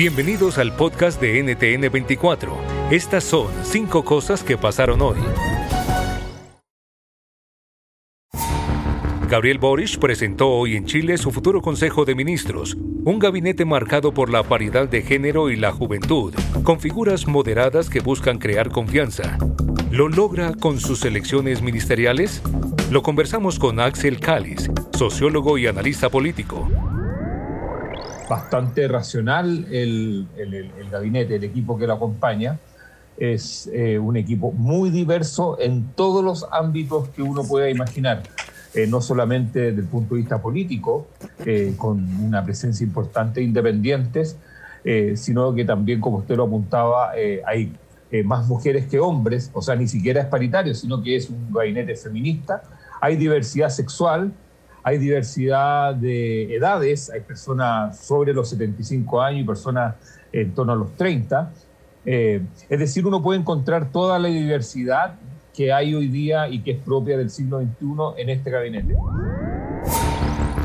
Bienvenidos al podcast de NTN24. Estas son cinco cosas que pasaron hoy. Gabriel Boric presentó hoy en Chile su futuro Consejo de Ministros, un gabinete marcado por la paridad de género y la juventud, con figuras moderadas que buscan crear confianza. ¿Lo logra con sus elecciones ministeriales? Lo conversamos con Axel Cáliz, sociólogo y analista político bastante racional el, gabinete, el equipo que lo acompaña. Es eh, un equipo muy diverso en todos los ámbitos que uno pueda imaginar, eh, no solamente desde el punto de vista político, eh, con una presencia importante de independientes, sino que también, como usted lo apuntaba, hay más mujeres que hombres, o sea, ni siquiera es paritario, sino que es un gabinete feminista. Hay diversidad sexual, hay diversidad de edades, hay personas sobre los 75 años y personas en torno a los 30. Eh, es decir, uno puede encontrar toda la diversidad que hay hoy día y que es propia del siglo XXI en este gabinete.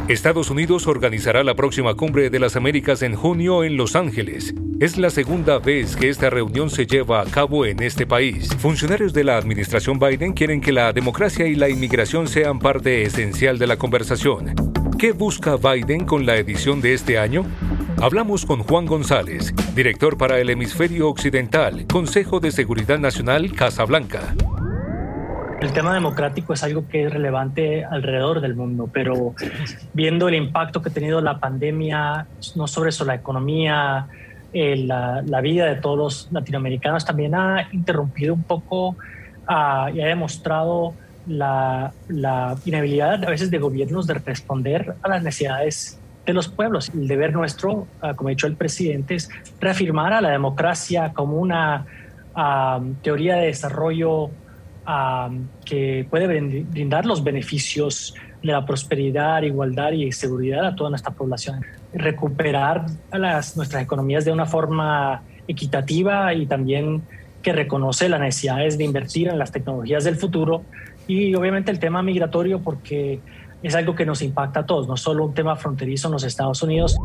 Estados Unidos organizará la próxima cumbre de las Américas en junio en Los Ángeles. Es la segunda vez que esta reunión se lleva a cabo en este país. Funcionarios de la administración Biden quieren que la democracia y la inmigración sean parte esencial de la conversación. ¿Qué busca Biden con la edición de este año? Hablamos con Juan González, director para el Hemisferio Occidental, Consejo de Seguridad Nacional Casablanca. El tema democrático es algo que es relevante alrededor del mundo, pero viendo el impacto que ha tenido la pandemia, no sobre eso, la economía, eh, la, vida de todos los latinoamericanos, también ha interrumpido un poco ah, y ha demostrado la, inhabilidad a veces de gobiernos de responder a las necesidades de los pueblos. El deber nuestro, ah, como ha dicho el presidente, es reafirmar a la democracia como una ah, teoría de desarrollo que puede brindar los beneficios de la prosperidad, igualdad y seguridad a toda nuestra población. Recuperar nuestras economías de una forma equitativa y también que reconoce las necesidades de invertir en las tecnologías del futuro y obviamente el tema migratorio porque es algo que nos impacta a todos, no solo un tema fronterizo en los Estados Unidos.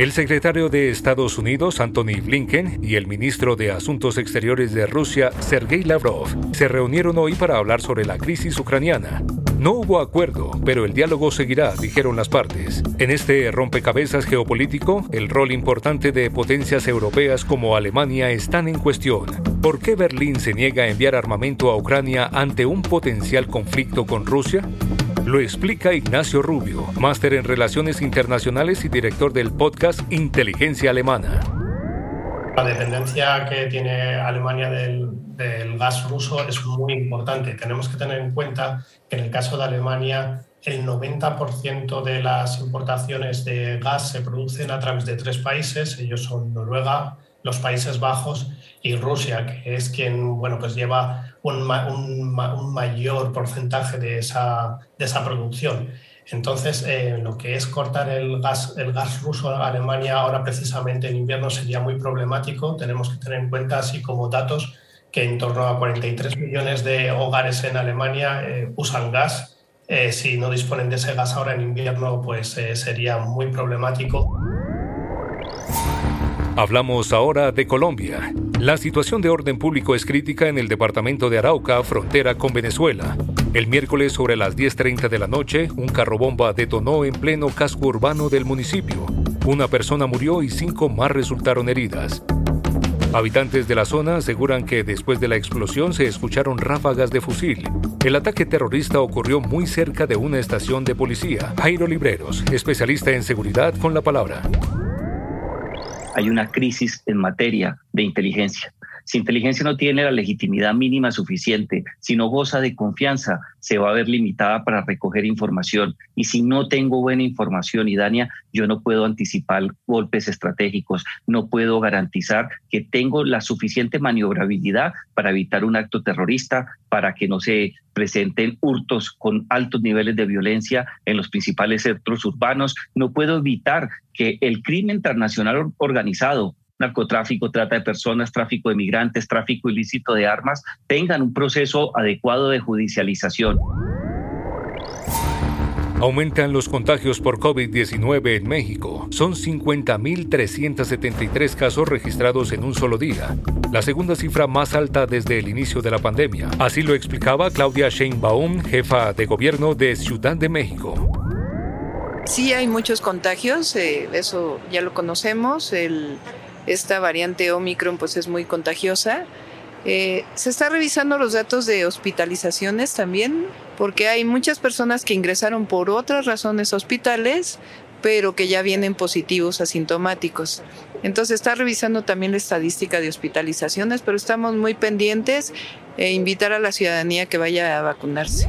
El secretario de Estados Unidos, Anthony Blinken, y el ministro de Asuntos Exteriores de Rusia, Sergei Lavrov, se reunieron hoy para hablar sobre la crisis ucraniana. No hubo acuerdo, pero el diálogo seguirá, dijeron las partes. En este rompecabezas geopolítico, el rol importante de potencias europeas como Alemania están en cuestión. ¿Por qué Berlín se niega a enviar armamento a Ucrania ante un potencial conflicto con Rusia? Lo explica Ignacio Rubio, máster en Relaciones Internacionales y director del podcast Inteligencia Alemana. La dependencia que tiene Alemania del, gas ruso es muy importante. Tenemos que tener en cuenta que en el caso de Alemania el 90% de las importaciones de gas se producen a través de tres países. Ellos son Noruega, los Países Bajos y Rusia, que es quien bueno, pues lleva un, mayor porcentaje de esa, de esa producción. Entonces, eh, lo que es cortar el gas, el gas ruso a Alemania ahora precisamente en invierno sería muy problemático. Tenemos que tener en cuenta, así como datos, que en torno a 43 millones de hogares en Alemania eh, usan gas. Eh, si no disponen de ese gas ahora en invierno, pues sería muy problemático. Hablamos ahora de Colombia. La situación de orden público es crítica en el departamento de Arauca, frontera con Venezuela. El miércoles sobre las 10.30 de la noche, un carro bomba detonó en pleno casco urbano del municipio. Una persona murió y cinco más resultaron heridas. Habitantes de la zona aseguran que después de la explosión se escucharon ráfagas de fusil. El ataque terrorista ocurrió muy cerca de una estación de policía. Jairo Libreros, especialista en seguridad, con la palabra. Hay una crisis en materia de inteligencia. Si inteligencia no tiene la legitimidad mínima suficiente, si no goza de confianza, se va a ver limitada para recoger información. Y si no tengo buena información, Idania, yo no puedo anticipar golpes estratégicos, no puedo garantizar que tengo la suficiente maniobrabilidad para evitar un acto terrorista, para que no se presenten hurtos con altos niveles de violencia en los principales centros urbanos. No puedo evitar que el crimen internacional organizado narcotráfico, trata de personas, tráfico de migrantes, tráfico ilícito de armas, tengan un proceso adecuado de judicialización. Aumentan los contagios por COVID-19 en México. Son 50.373 casos registrados en un solo día, la segunda cifra más alta desde el inicio de la pandemia. Así lo explicaba Claudia Sheinbaum, jefa de gobierno de Ciudad de México. Sí hay muchos contagios, eh, eso ya lo conocemos. El esta variante Omicron pues es muy contagiosa. Eh, se está revisando los datos de hospitalizaciones también, porque hay muchas personas que ingresaron por otras razones hospitales, pero que ya vienen positivos asintomáticos. Entonces está revisando también la estadística de hospitalizaciones, pero estamos muy pendientes e invitar a la ciudadanía que vaya a vacunarse.